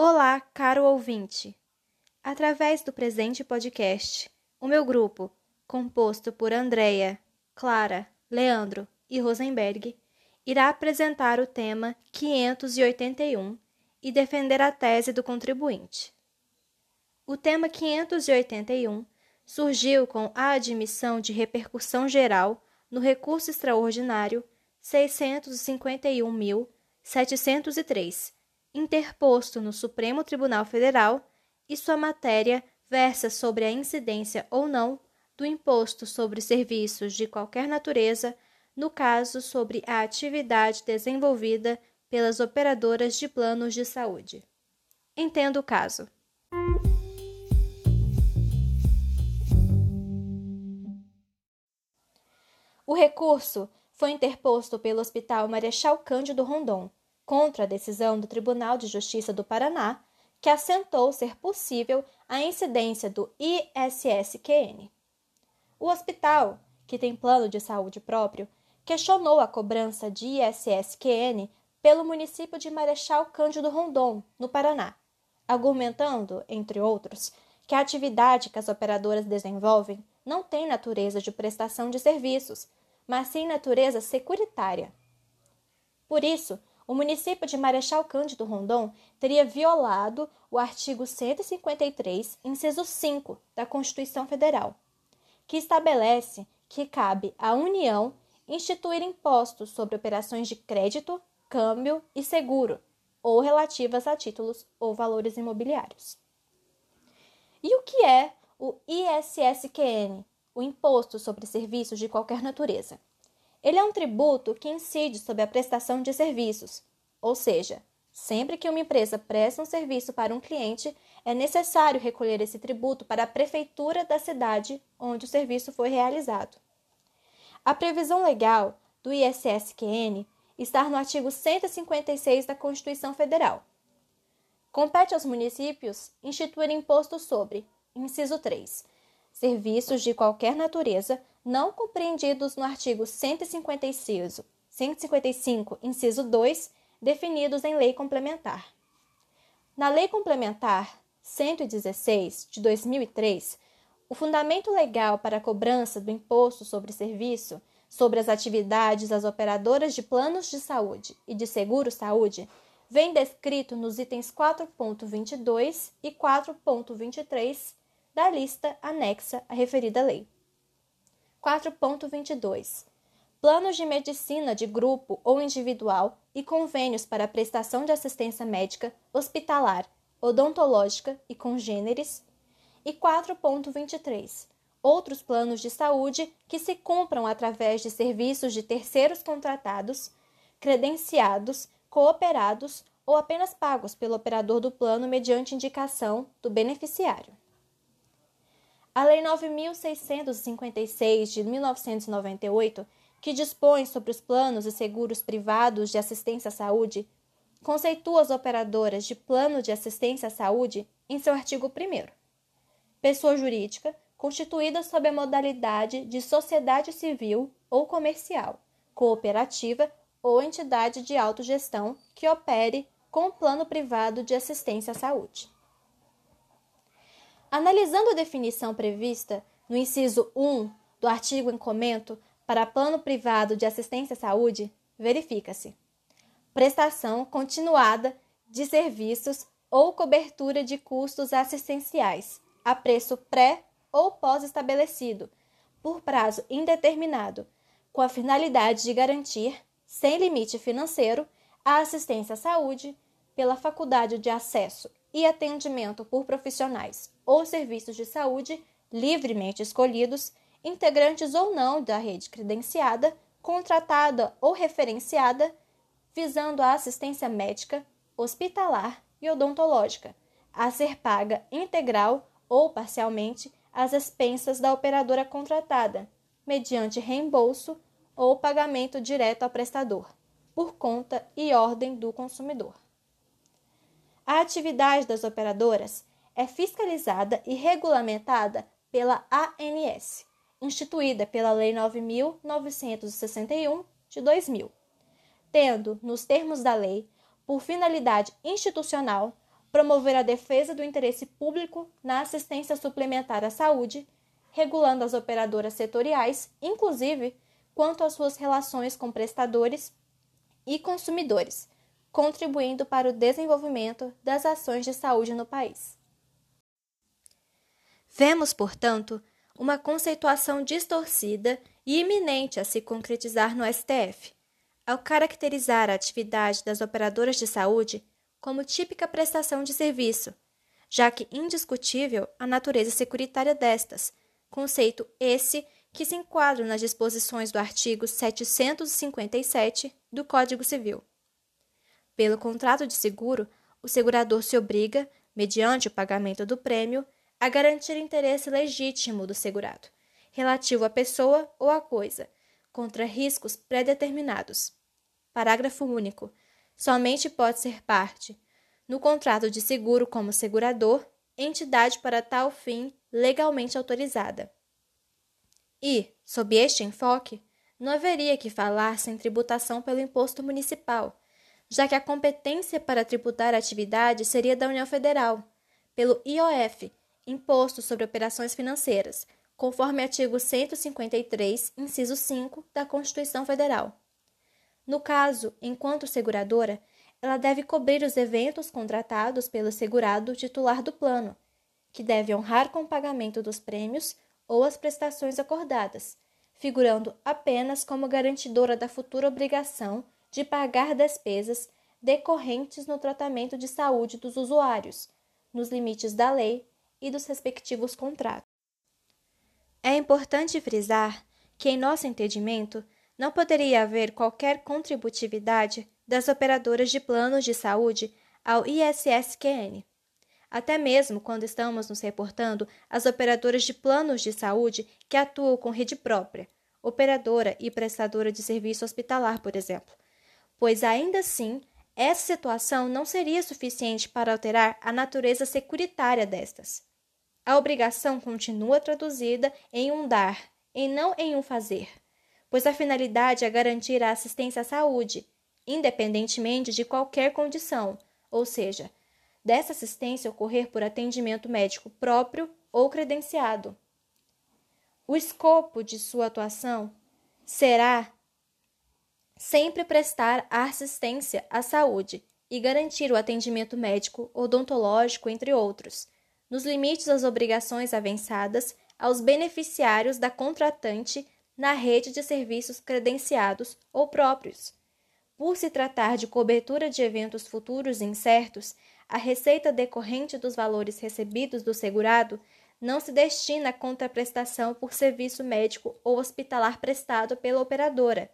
Olá, caro ouvinte! Através do presente podcast, o meu grupo, composto por Andréia, Clara, Leandro e Rosenberg, irá apresentar o tema 581 e defender a tese do contribuinte. O tema 581 surgiu com a admissão de repercussão geral no recurso extraordinário 651.703, interposto no Supremo Tribunal Federal, e sua matéria versa sobre a incidência ou não do imposto sobre serviços de qualquer natureza, no caso sobre a atividade desenvolvida pelas operadoras de planos de saúde. Entenda o caso. O recurso foi interposto pelo Hospital Marechal Cândido Rondon contra a decisão do Tribunal de Justiça do Paraná, que assentou ser possível a incidência do ISSQN. O hospital, que tem plano de saúde próprio, questionou a cobrança de ISSQN pelo município de Marechal Cândido Rondon, no Paraná, argumentando, entre outros, que a atividade que as operadoras desenvolvem não tem natureza de prestação de serviços, mas sim natureza securitária. Por isso, o município de Marechal Cândido Rondon teria violado o artigo 153, inciso 5 da Constituição Federal, que estabelece que cabe à União instituir impostos sobre operações de crédito, câmbio e seguro, ou relativas a títulos ou valores imobiliários. E o que é o ISSQN, o Imposto sobre Serviços de Qualquer Natureza. Ele é um tributo que incide sobre a prestação de serviços, ou seja, sempre que uma empresa presta um serviço para um cliente, é necessário recolher esse tributo para a prefeitura da cidade onde o serviço foi realizado. A previsão legal do ISSQN está no artigo 156 da Constituição Federal. Compete aos municípios instituir imposto sobre, inciso 3, serviços de qualquer natureza não compreendidos no artigo 155, 155, inciso 2, definidos em lei complementar. Na Lei Complementar 116 de 2003, o fundamento legal para a cobrança do imposto sobre serviço sobre as atividades das operadoras de planos de saúde e de seguro-saúde vem descrito nos itens 4.22 e 4.23 da lista anexa à referida lei. 4.22 Planos de medicina de grupo ou individual e convênios para prestação de assistência médica, hospitalar, odontológica e congêneres. E 4.23 Outros planos de saúde que se cumpram através de serviços de terceiros contratados, credenciados, cooperados ou apenas pagos pelo operador do plano mediante indicação do beneficiário. A Lei 9656 de 1998, que dispõe sobre os planos e seguros privados de assistência à saúde, conceitua as operadoras de plano de assistência à saúde em seu artigo 1 pessoa jurídica constituída sob a modalidade de sociedade civil ou comercial, cooperativa ou entidade de autogestão que opere com plano privado de assistência à saúde. Analisando a definição prevista no inciso 1 do artigo em comento para plano privado de assistência à saúde, verifica-se: prestação continuada de serviços ou cobertura de custos assistenciais a preço pré ou pós-estabelecido, por prazo indeterminado, com a finalidade de garantir, sem limite financeiro, a assistência à saúde pela faculdade de acesso e atendimento por profissionais ou serviços de saúde livremente escolhidos, integrantes ou não da rede credenciada, contratada ou referenciada, visando a assistência médica, hospitalar e odontológica, a ser paga integral ou parcialmente às expensas da operadora contratada, mediante reembolso ou pagamento direto ao prestador, por conta e ordem do consumidor. A atividade das operadoras é fiscalizada e regulamentada pela ANS, instituída pela Lei 9.961 de 2000, tendo, nos termos da lei, por finalidade institucional, promover a defesa do interesse público na assistência suplementar à saúde, regulando as operadoras setoriais, inclusive quanto às suas relações com prestadores e consumidores, contribuindo para o desenvolvimento das ações de saúde no país. Vemos, portanto, uma conceituação distorcida e iminente a se concretizar no STF, ao caracterizar a atividade das operadoras de saúde como típica prestação de serviço, já que indiscutível a natureza securitária destas, conceito esse que se enquadra nas disposições do artigo 757 do Código Civil. Pelo contrato de seguro, o segurador se obriga, mediante o pagamento do prêmio, a garantir interesse legítimo do segurado, relativo à pessoa ou à coisa, contra riscos pré-determinados. Parágrafo único. Somente pode ser parte, no contrato de seguro como segurador, entidade para tal fim legalmente autorizada. E, sob este enfoque, não haveria que falar sem tributação pelo imposto municipal, já que a competência para tributar a atividade seria da União Federal, pelo IOF, Imposto sobre Operações Financeiras, conforme artigo 153, inciso 5 da Constituição Federal. No caso, enquanto seguradora, ela deve cobrir os eventos contratados pelo segurado titular do plano, que deve honrar com o pagamento dos prêmios ou as prestações acordadas, figurando apenas como garantidora da futura obrigação de pagar despesas decorrentes no tratamento de saúde dos usuários, nos limites da lei e dos respectivos contratos. É importante frisar que, em nosso entendimento, não poderia haver qualquer contributividade das operadoras de planos de saúde ao ISSQN. Até mesmo quando estamos nos reportando às operadoras de planos de saúde que atuam com rede própria, operadora e prestadora de serviço hospitalar, por exemplo, pois ainda assim essa situação não seria suficiente para alterar a natureza securitária destas. A obrigação continua traduzida em um dar, e não em um fazer pois a finalidade é garantir a assistência à saúde, independentemente de qualquer condição, ou seja, dessa assistência ocorrer por atendimento médico próprio ou credenciado. O escopo de sua atuação será sempre prestar assistência à saúde e garantir o atendimento médico, odontológico, entre outros, nos limites das obrigações avançadas aos beneficiários da contratante na rede de serviços credenciados ou próprios. Por se tratar de cobertura de eventos futuros incertos, a receita decorrente dos valores recebidos do segurado não se destina à contraprestação por serviço médico ou hospitalar prestado pela operadora,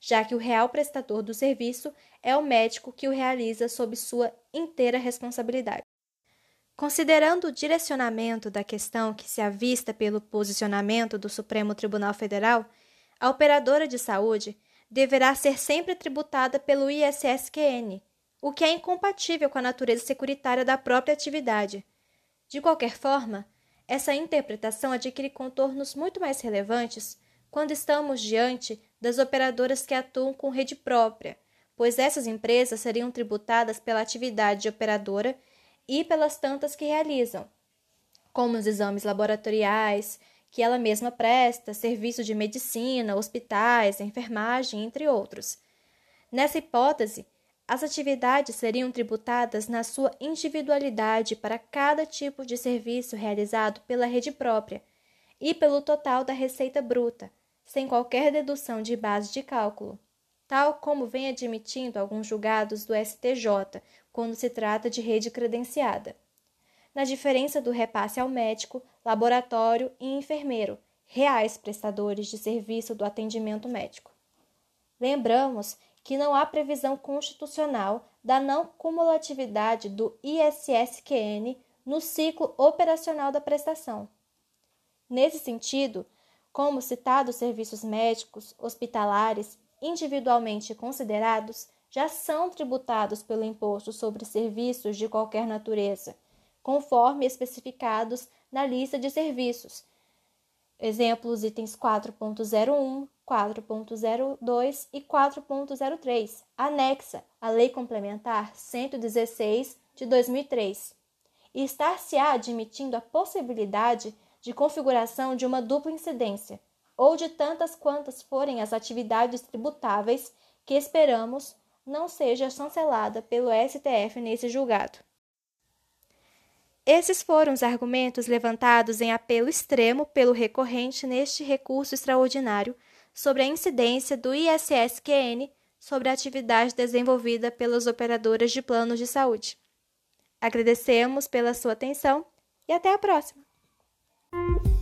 já que o real prestador do serviço é o médico que o realiza sob sua inteira responsabilidade. Considerando o direcionamento da questão que se avista pelo posicionamento do Supremo Tribunal Federal, a operadora de saúde deverá ser sempre tributada pelo ISSQN, o que é incompatível com a natureza securitária da própria atividade. De qualquer forma, essa interpretação adquire contornos muito mais relevantes quando estamos diante das operadoras que atuam com rede própria, pois essas empresas seriam tributadas pela atividade de operadora e pelas tantas que realizam, como os exames laboratoriais, que ela mesma presta, serviço de medicina, hospitais, enfermagem, entre outros. Nessa hipótese, as atividades seriam tributadas na sua individualidade para cada tipo de serviço realizado pela rede própria e pelo total da receita bruta, sem qualquer dedução de base de cálculo, tal como vem admitindo alguns julgados do STJ quando se trata de rede credenciada. Na diferença do repasse ao médico, laboratório e enfermeiro, reais prestadores de serviço do atendimento médico. Lembramos que não há previsão constitucional da não cumulatividade do ISSQN no ciclo operacional da prestação. Nesse sentido, como citados serviços médicos, hospitalares, individualmente considerados, já são tributados pelo imposto sobre serviços de qualquer natureza, conforme especificados na lista de serviços, Exemplos itens 4.01, 4.02 e 4.03, anexa à Lei Complementar 116 de 2003. E estar-se-á admitindo a possibilidade de configuração de uma dupla incidência, ou de tantas quantas forem as atividades tributáveis que esperamos não seja chancelada pelo STF nesse julgado. Esses foram os argumentos levantados em apelo extremo pelo recorrente neste recurso extraordinário sobre a incidência do ISSQN sobre a atividade desenvolvida pelas operadoras de planos de saúde. Agradecemos pela sua atenção e até a próxima! Thank you.